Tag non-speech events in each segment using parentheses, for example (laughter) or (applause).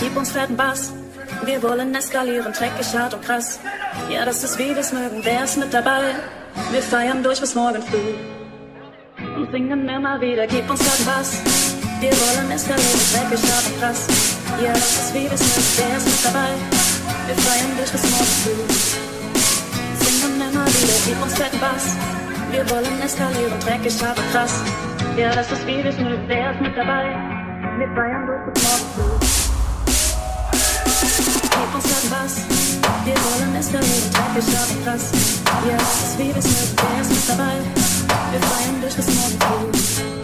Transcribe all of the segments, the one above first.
Gib uns fetten Bass, wir wollen eskalieren, dreckig, hart und krass. Ja, das ist wie wir's mögen, wer ist mit dabei? Wir feiern durch bis morgen früh. Und singen immer wieder, gib uns fetten Bass. Wir wollen eskalieren, dreckig, hart und krass. Ja, das ist wie wir's mögen, wer ist mit dabei? Wir feiern durch bis morgen früh. Singen immer wieder, gib uns fetten Bass. Wir wollen eskalieren, dreckig, hart und krass. Ja, das ist wie wir's mögen, wer ist mit dabei? Mais durch das autre Gib uns kostet was, wir wollen es für jeden Tag, wir schaffen das. Ja, es ist wie bisher, der ist mit dabei. Wir feiern durch das Motto.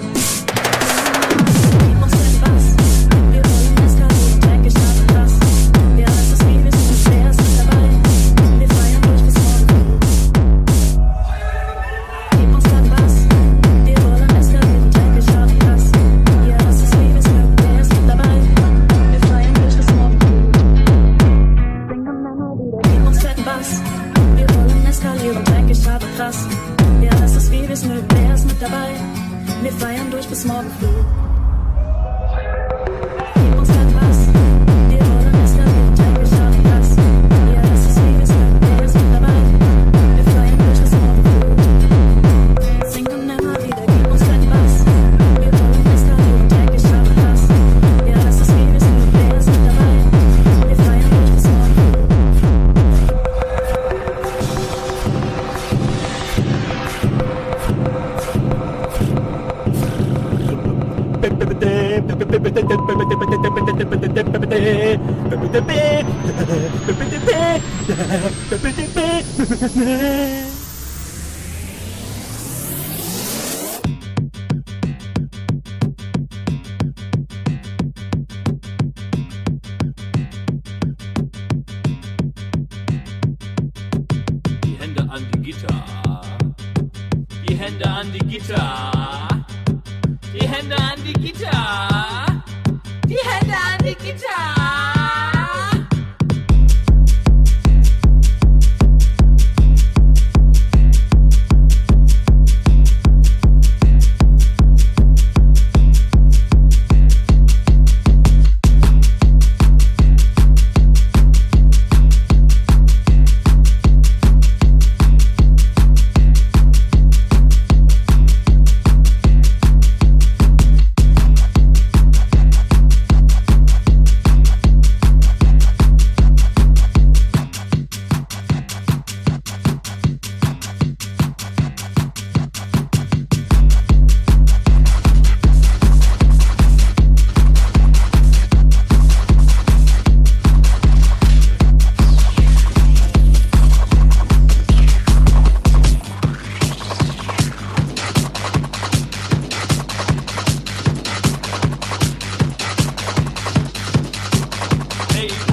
baby.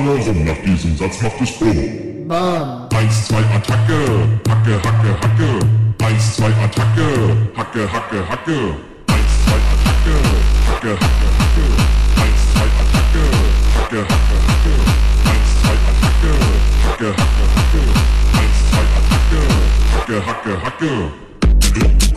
Hirn nach diesem Satz macht es Bumm. Bam. Eins, zwei, Attacke, Hacke, Hacke, Hacke. Eins, zwei, Attacke, Hacke, Hacke, Hacke. Eins, zwei, Attacke, Hacke, Hacke, Hacke. Eins, zwei, Attacke, Hacke, Hacke, Hacke. Eins, zwei, Attacke, Hacke, Hacke, Hacke. Eins, zwei, Attacke, Hacke, Hacke, Hacke. Hacke, Hacke, Hacke.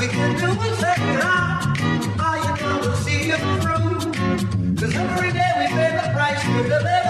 We can do it see through? 'Cause every day we pay the price deliver.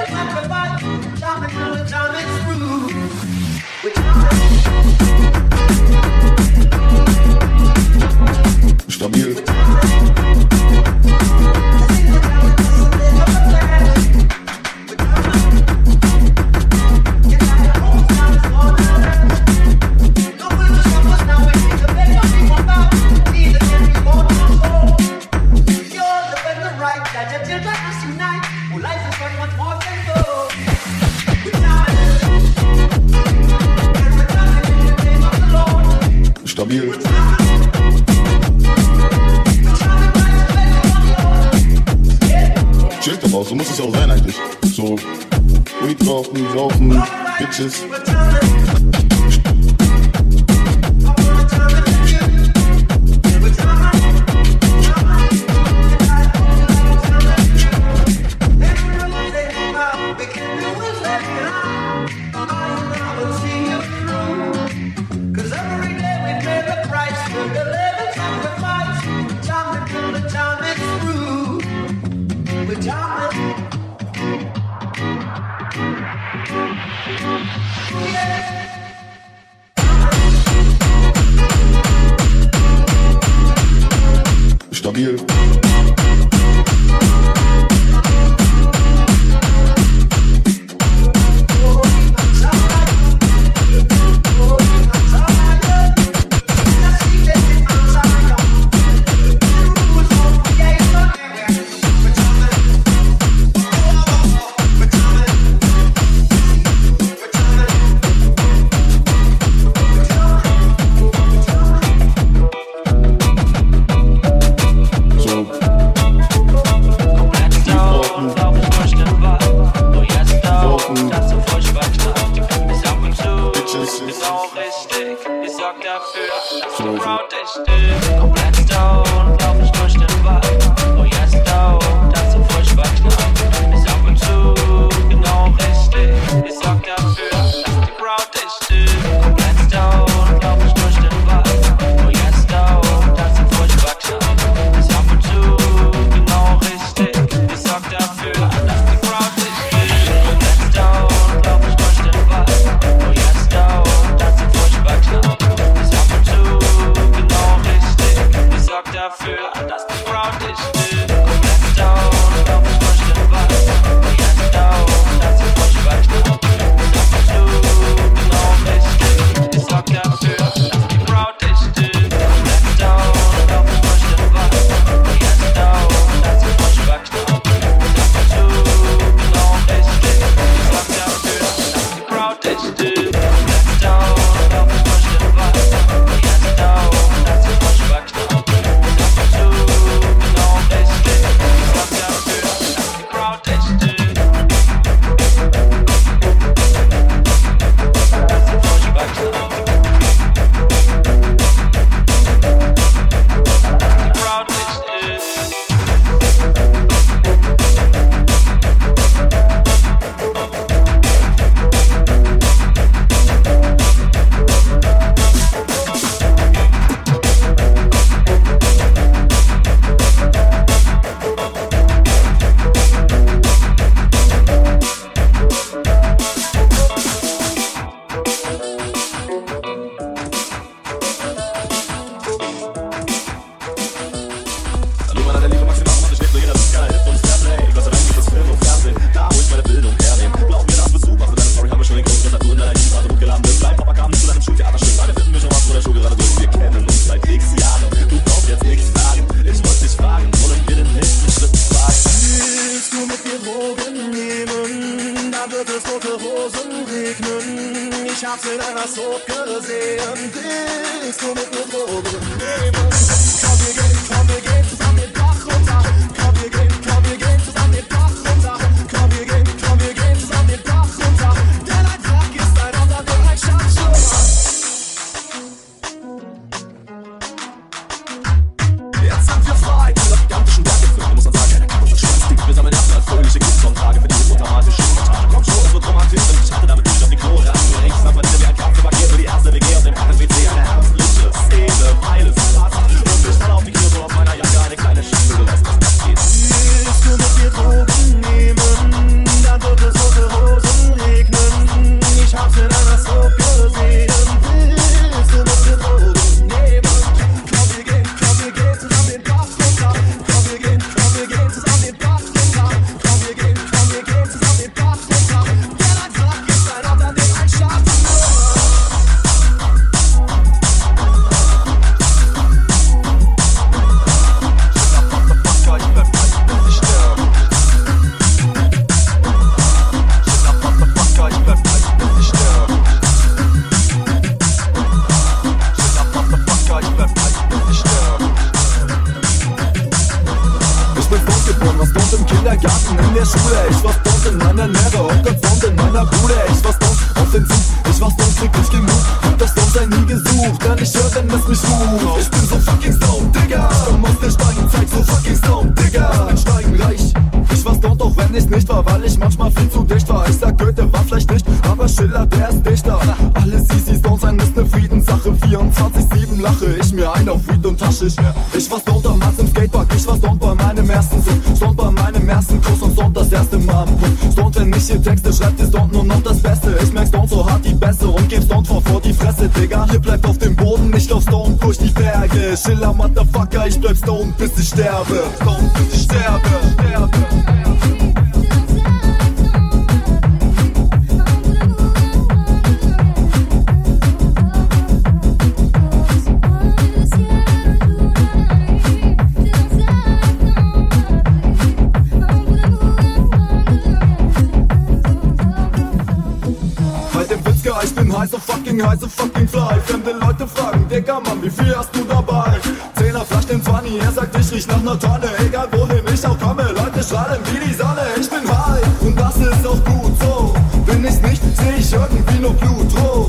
Bin heiße fucking, heiße fucking fly. Fremde Leute fragen, Digga, Mann, wie viel hast du dabei? Zehner Flasch den Funny, er sagt, ich riech nach ner Tonne. Egal wohin ich auch komme, Leute strahlen wie die Sonne. Ich bin high und das ist auch gut so. Bin ich nicht, seh ich irgendwie nur Blut roh.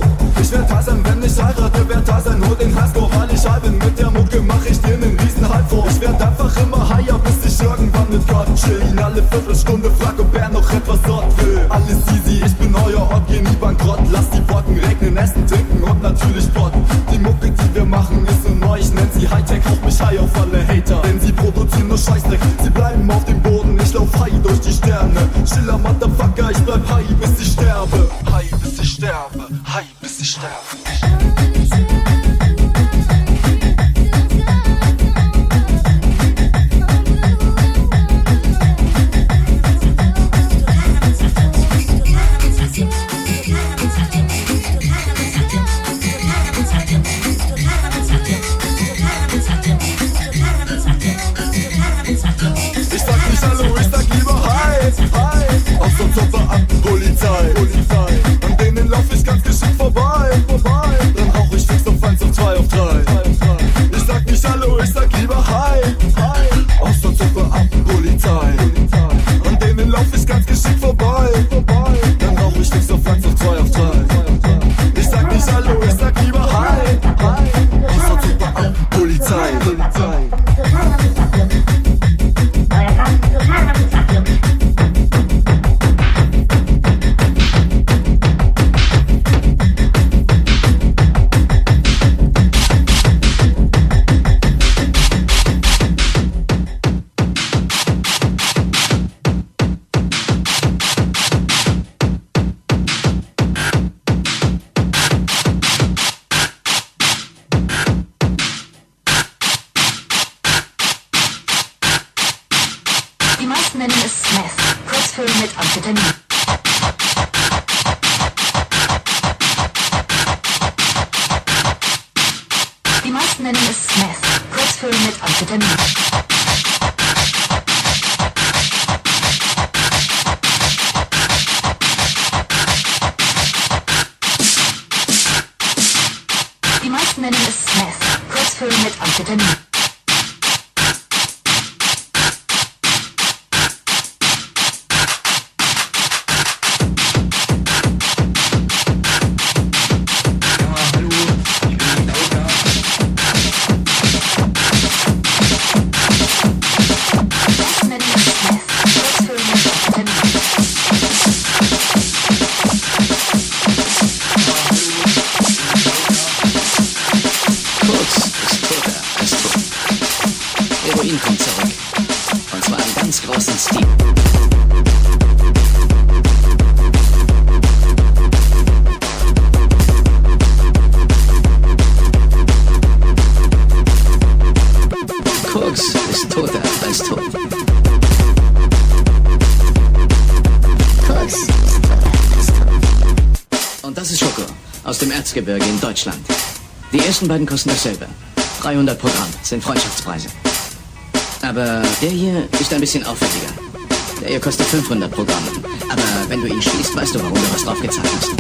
Ich werd sein, wenn ich heirate, werd sein, hol den Highscore, weil ich bin. Mit der Mucke mach ich dir nen riesen Hype vor. Ich werd einfach immer higher, bis ich irgendwann mit Gott chill. Ihn alle Viertelstunde frag, ob er noch etwas dort will. Alles easy, ich bin euer Ort, geh nie bankrott. Lass die Wolken regnen, essen, trinken und natürlich Pott. Die Mucke, die wir machen, ist so neu. Ich nenn sie Hightech, rauch mich high auf alle Hater. Denn sie produzieren nur Scheißdreck, sie bleiben auf dem Boden. Ich lauf high durch die Sterne. Schiller, Motherfucker, ich bleib high, bis ich sterbe. High, bis ich sterbe. High, bis ich sterbe. Vorbei, vorbei. Dann rauch ich fix auf 1 auf 2 auf 3. Ich sag nicht Hallo, ich sag lieber Hi. Aus der Zopper ab, Polizei. An denen lauf ich ganz geschickt vorbei. Dann rauch ich fix auf 1 auf 2 auf 3. Erzgebirge in Deutschland. Die ersten beiden kosten dasselbe. 300 pro Gramm sind Freundschaftspreise. Aber der hier ist ein bisschen aufwendiger. Der hier kostet 500 pro Gramm. Aber wenn du ihn schließt, weißt du, warum du was drauf gezahlt hast.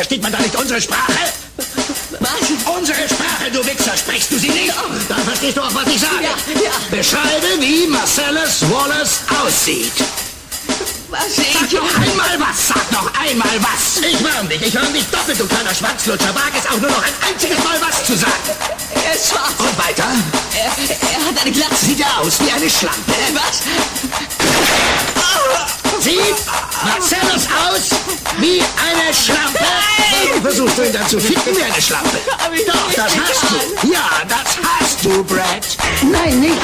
Versteht man da nicht unsere Sprache? Was? Unsere Sprache, du Wichser, sprichst du sie nicht? Dann verstehst du auch, was ich sage. Ja, ja. Beschreibe, wie Marcellus Wallace aussieht. Was? Sag Ich... noch einmal was, sag noch einmal was. Ich warn dich, ich warn dich doppelt, du kleiner Schwanzlutscher. Wag es auch nur noch ein einziges Mal was zu sagen. Er ist schwarz. Und weiter? Er, er hat eine Glatze. Sieht er aus wie eine Schlampe? Was? Sieht Marcellus aus wie eine Schlampe? Versuchst du ihn dann zu ficken wie eine Schlampe? (laughs) Doch, das hast du. Ja, das hast du, Brad. Nein, nicht.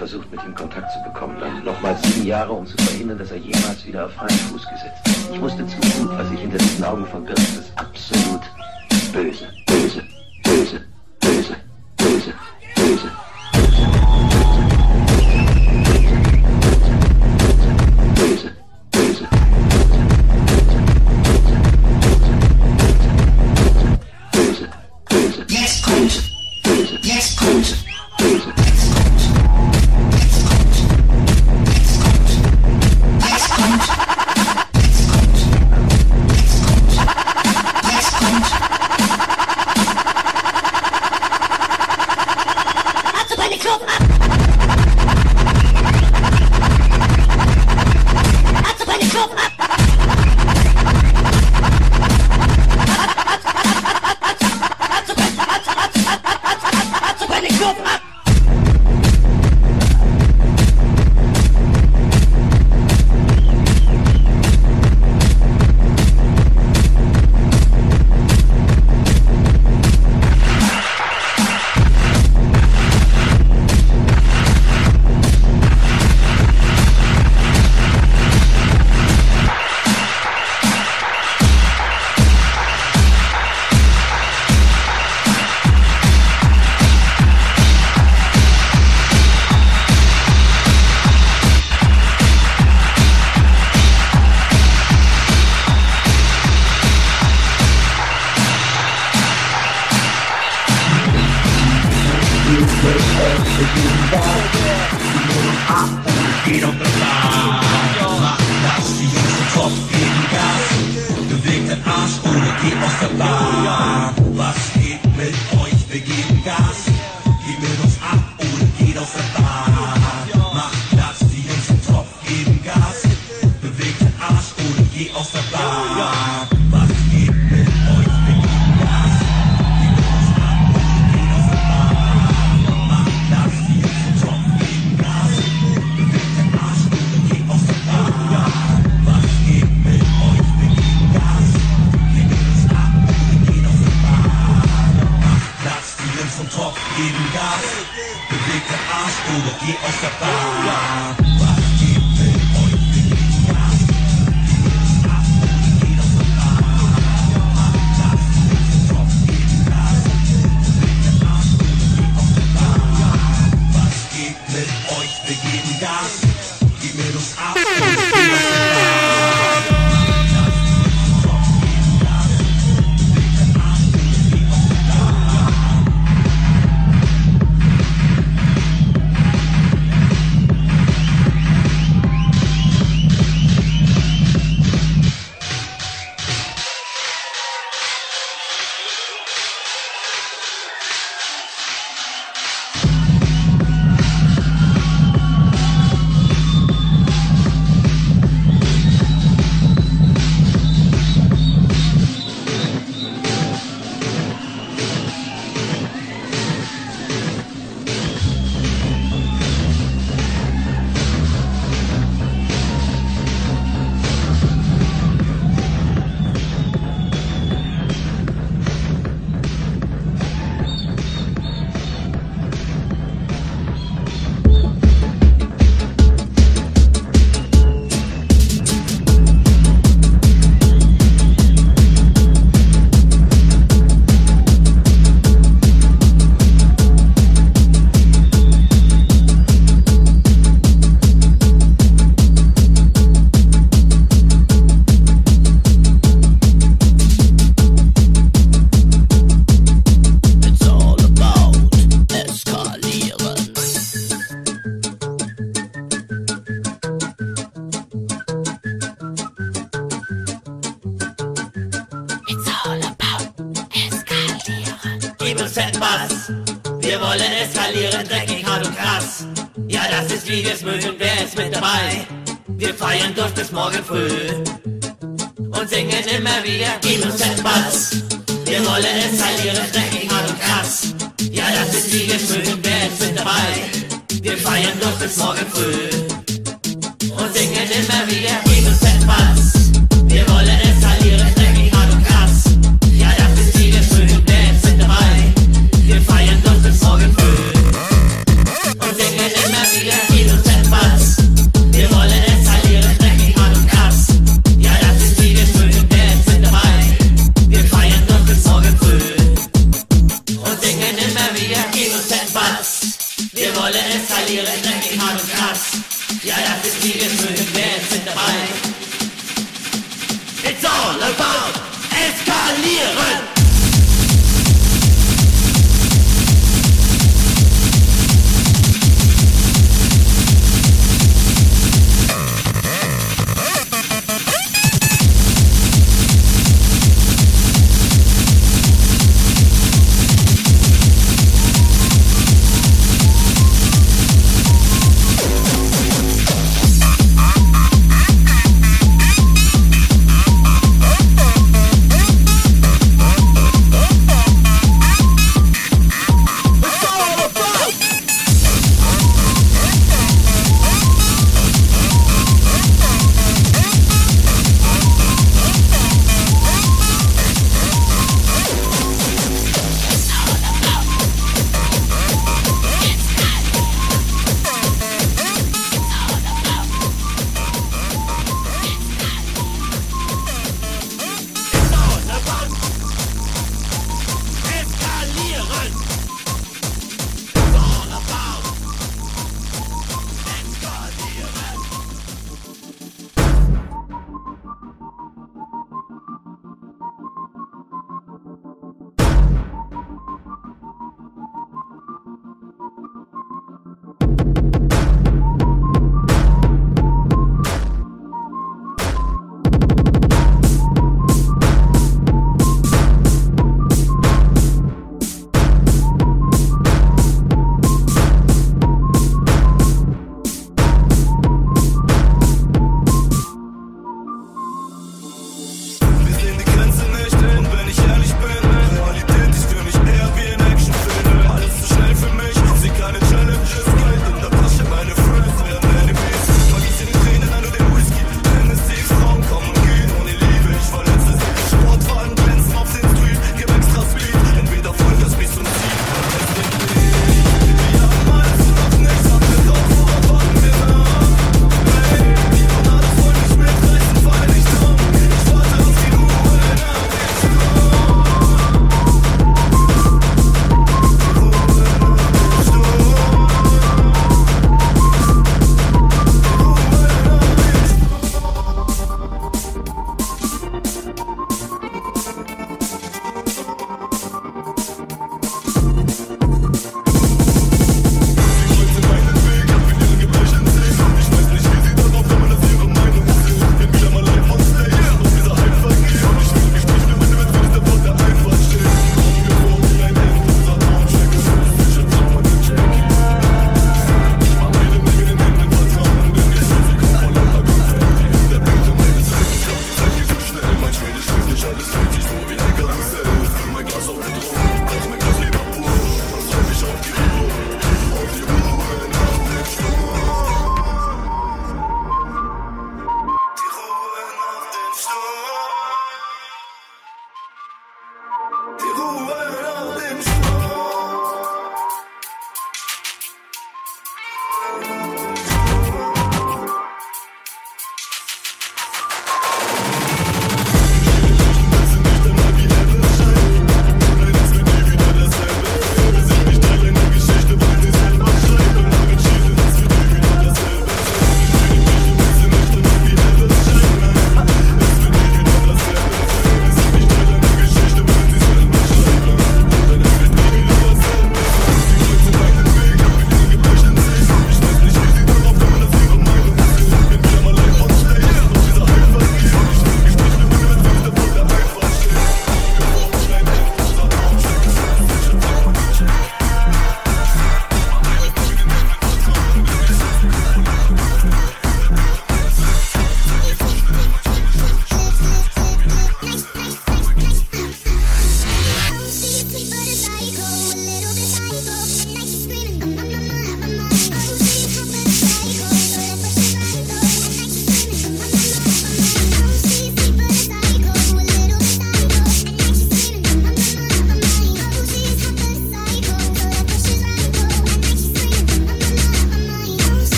Versucht, mit ihm Kontakt zu bekommen. Dann nochmal sieben Jahre, um zu verhindern, dass er jemals wieder auf freien Fuß gesetzt wird. Ich wusste zu gut, was sich hinter diesen Augen verbirgt. Das ist absolut böse, Bewegt den Arsch oder geht aus der wollen eskalieren, dreckig, hart und krass. Ja, das ist wie wir's mögen, wer ist mit dabei? Wir feiern durch bis morgen früh und singen immer wieder, gib uns fetten Bass. Wir wollen eskalieren, dreckig, hart und krass. Ja, das ist wie wir's mögen, wer ist mit dabei? Wir feiern durch bis morgen früh und singen immer wieder,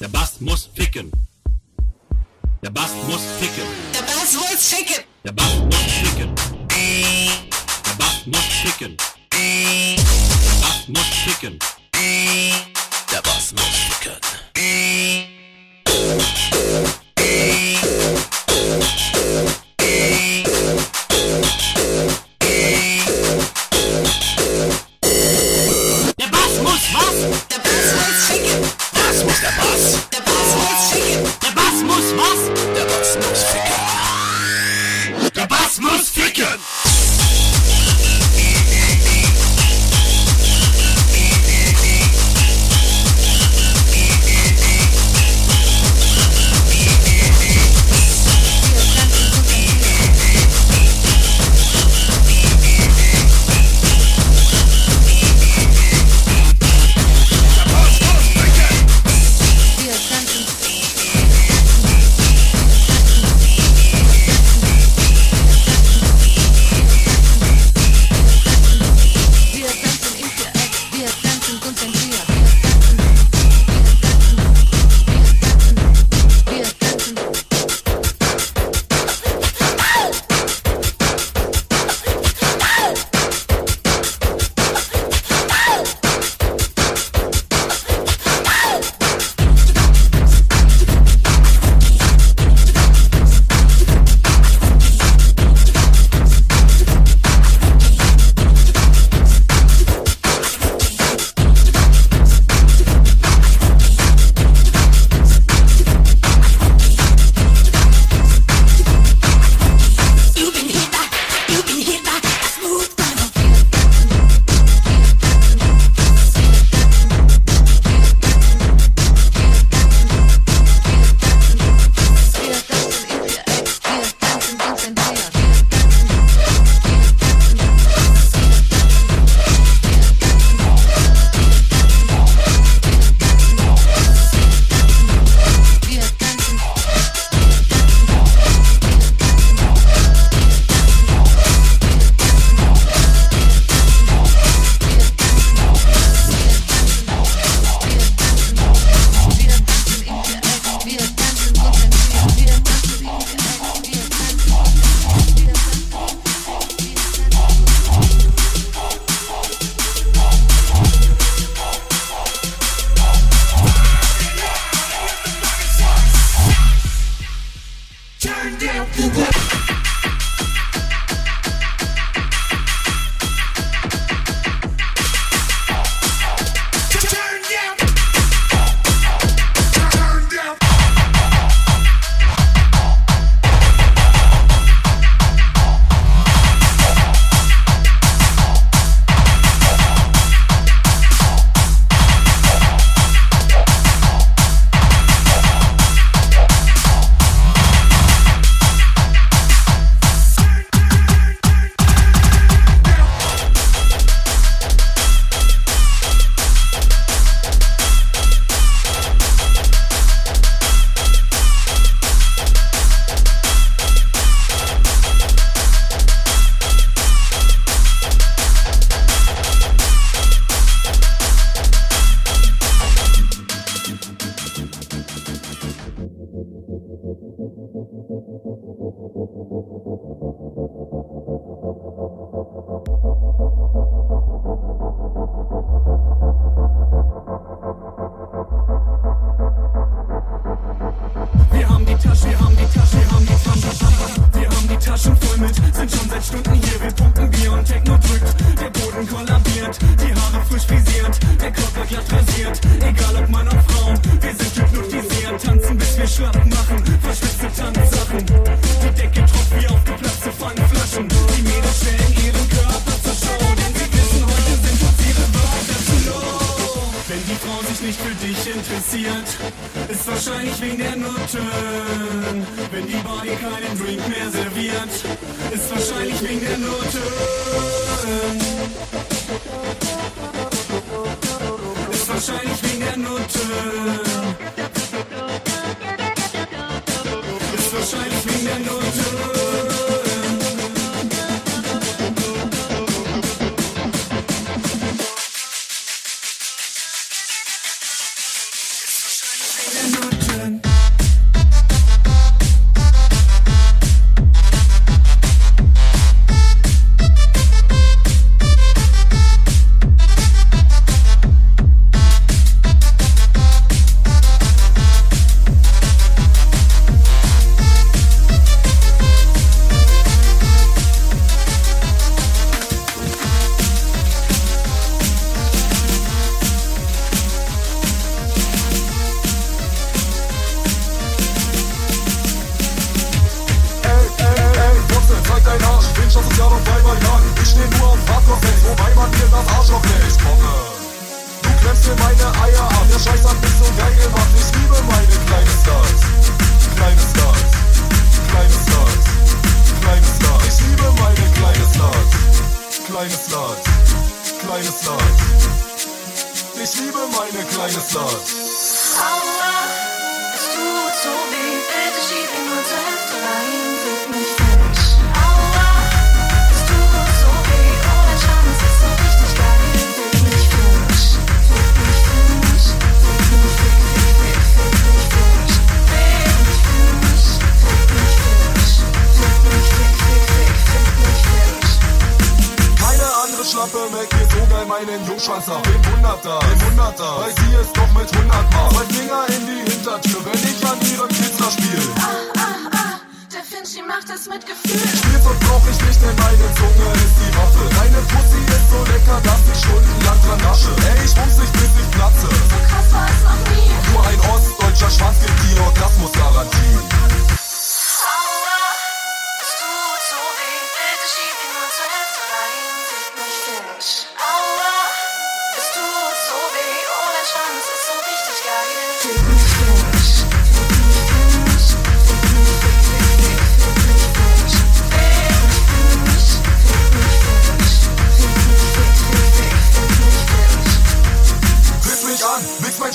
Der Bass muss ficken. Der Bass muss ficken. Der Bass muss ficken. Der Bass muss ficken. Der Bass muss ficken. Der Bass muss ficken. Der Bass muss ficken.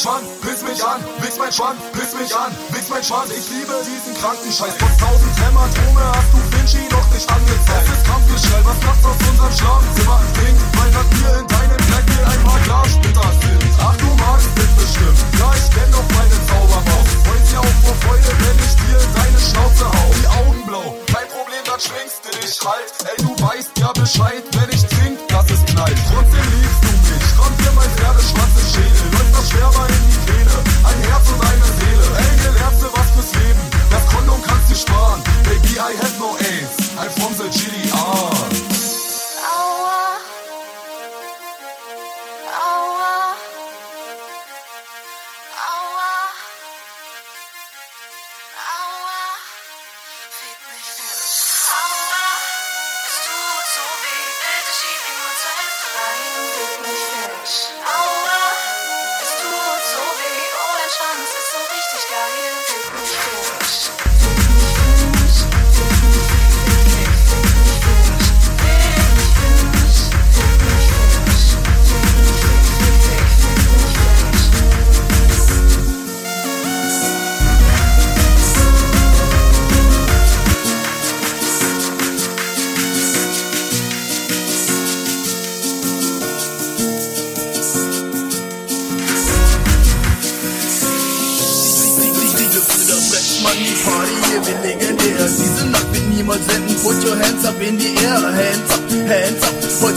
Schwanz, piss mich an, wichs mein Schwanz, piss mich an, wichs mein Schwanz. Ich liebe diesen kranken Scheiß. Trotz tausend Hämatome hast du Vinci noch nicht angezeigt. Es ist Kampfgeschrei, was nachts aus unserem Schlafzimmer klingt, weil nach dir in deinem Blackie ein paar Glassplitter sind. Ach, du magst es bestimmt, ja, ich kenn doch meine Zaubermaus. Freust ja auch vor Freude, wenn ich dir in deine Schnauze hau. Die Augen blau, kein Problem, dann schwingst du dich halt. Ey, du weißt ja Bescheid, wenn ich trink, dass es knallt. Trotzdem liebst du ramm dir mein Pferdeschwanz Schädel. Läuft das Schwerber in die Kehle, ein Herz und eine Seele. Lernst du was fürs Leben, das Kondom kannst du sparen. Baby, I have no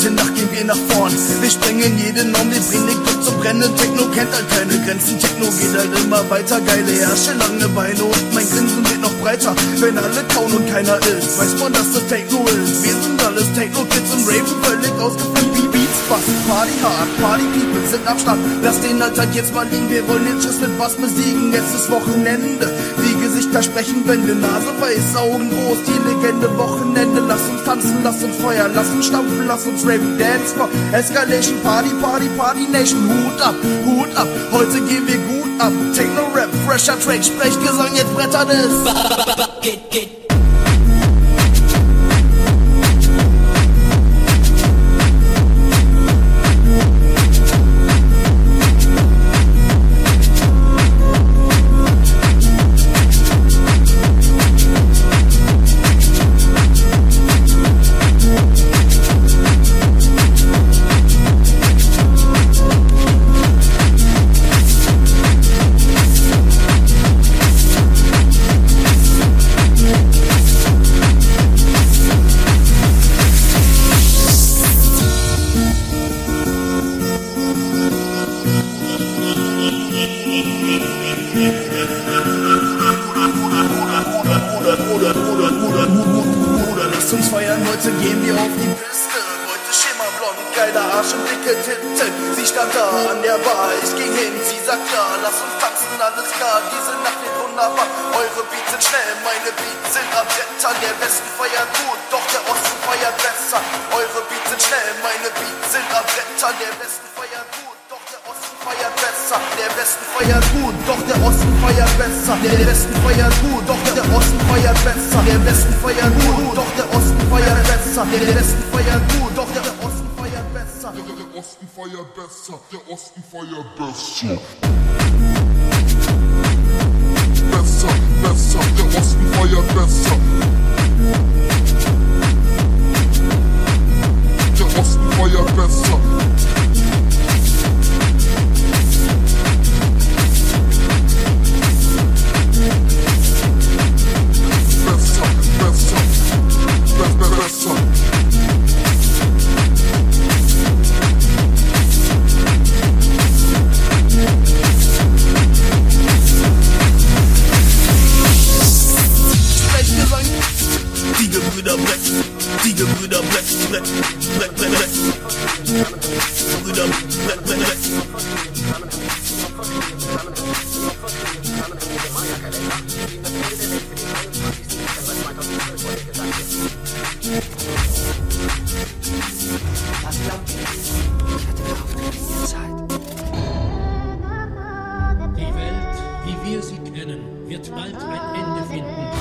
Heute Nacht gehen wir nach vorn. Wir sprengen jede Norm, wir bringen den Club zum Brennen. Techno kennt halt keine Grenzen. Techno geht halt immer weiter. Geile Herrsche, lange Beine und mein Grinsen wird noch breiter. Wenn alle kauen und keiner ist, weiß man, dass das Techno ist. Wir sind alles Techno-Kids und raven völlig ausgeflippt. Bass, Party hard, Party People sind am Start. Lass den Alltag jetzt mal liegen, wir wollen den Schuss mit Bass besiegen. Jetzt ist Wochenende, die Gesichter sprechen Wände, Nase weiß, Augen groß, die Legende Wochenende. Lass uns tanzen, lass uns feuern, lass uns stampfen, lass uns raven, dance for Escalation, Party, Party, Party Nation. Hut ab, Hut ab, heute gehen wir gut ab. Techno Rap, fresher Track, Sprechgesang, jetzt brettert es. Geht, geht. Lass uns feiern, heute gehen wir auf die Piste. Heute schimmerblond, geiler Arsch und dicke Titten. Sie stand da an der Bar, ich ging hin, sie sagt ja, lass uns tanzen, alles klar, diese Nacht wird wunderbar. Eure Beats sind schnell, meine Beats sind am Brettern. Der Westen feiert gut, doch der Osten feiert besser. Eure Beats sind schnell, meine Beats sind am Brettern. Der Westen feiert gut, doch der Osten feiert besser, der Westen feiert gut, doch der Osten feiert besser. Der Westen feiert gut, doch der Osten feiert besser. Der Westen feiert gut, doch der Osten feiert besser. Der Westen feiert gut, doch der Osten feiert besser. Der Osten feiert besser, der Osten feiert besser. Besser, besser, der Osten feiert besser. Der Osten feiert besser. Besser, Die Gebrüder Black, die Gebrüder Black, Black, Black, Black, Black. Wird bald ein Ende finden.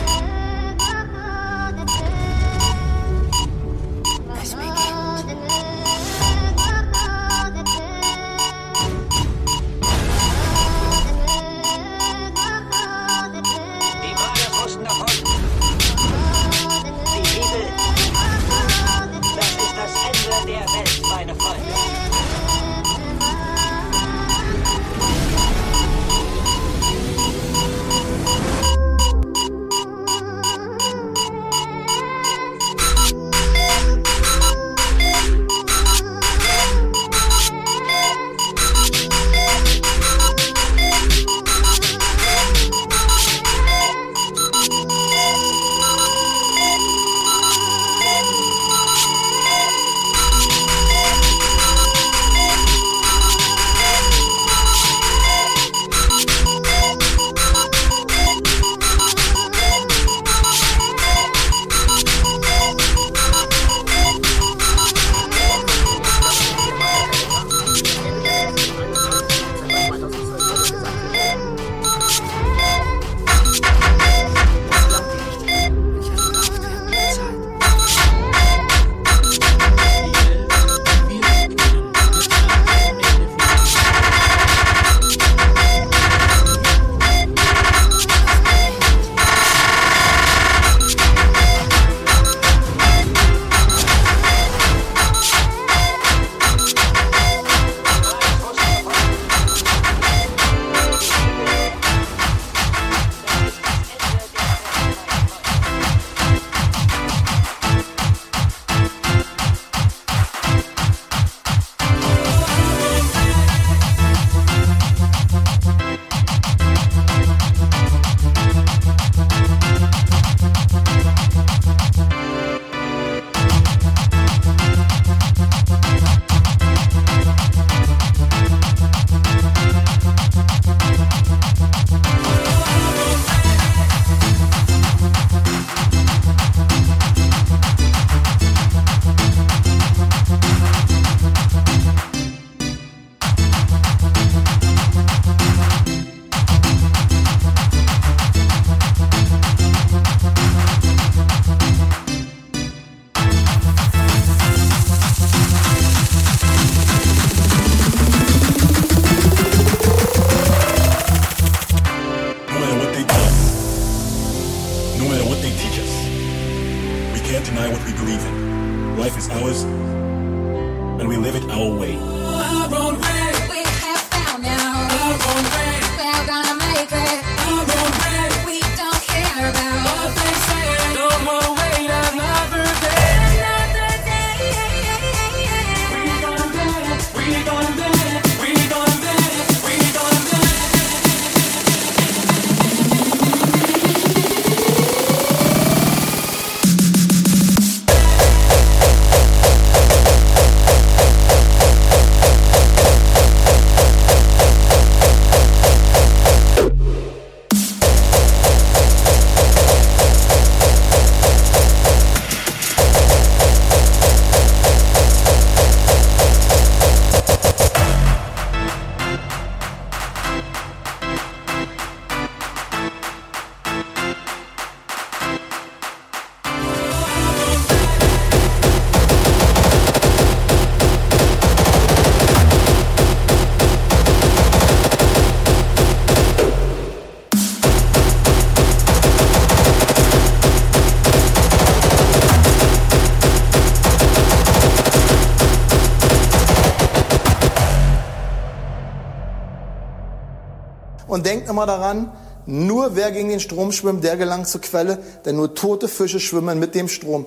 immer daran, nur wer gegen den Strom schwimmt, der gelangt zur Quelle, denn nur tote Fische schwimmen mit dem Strom.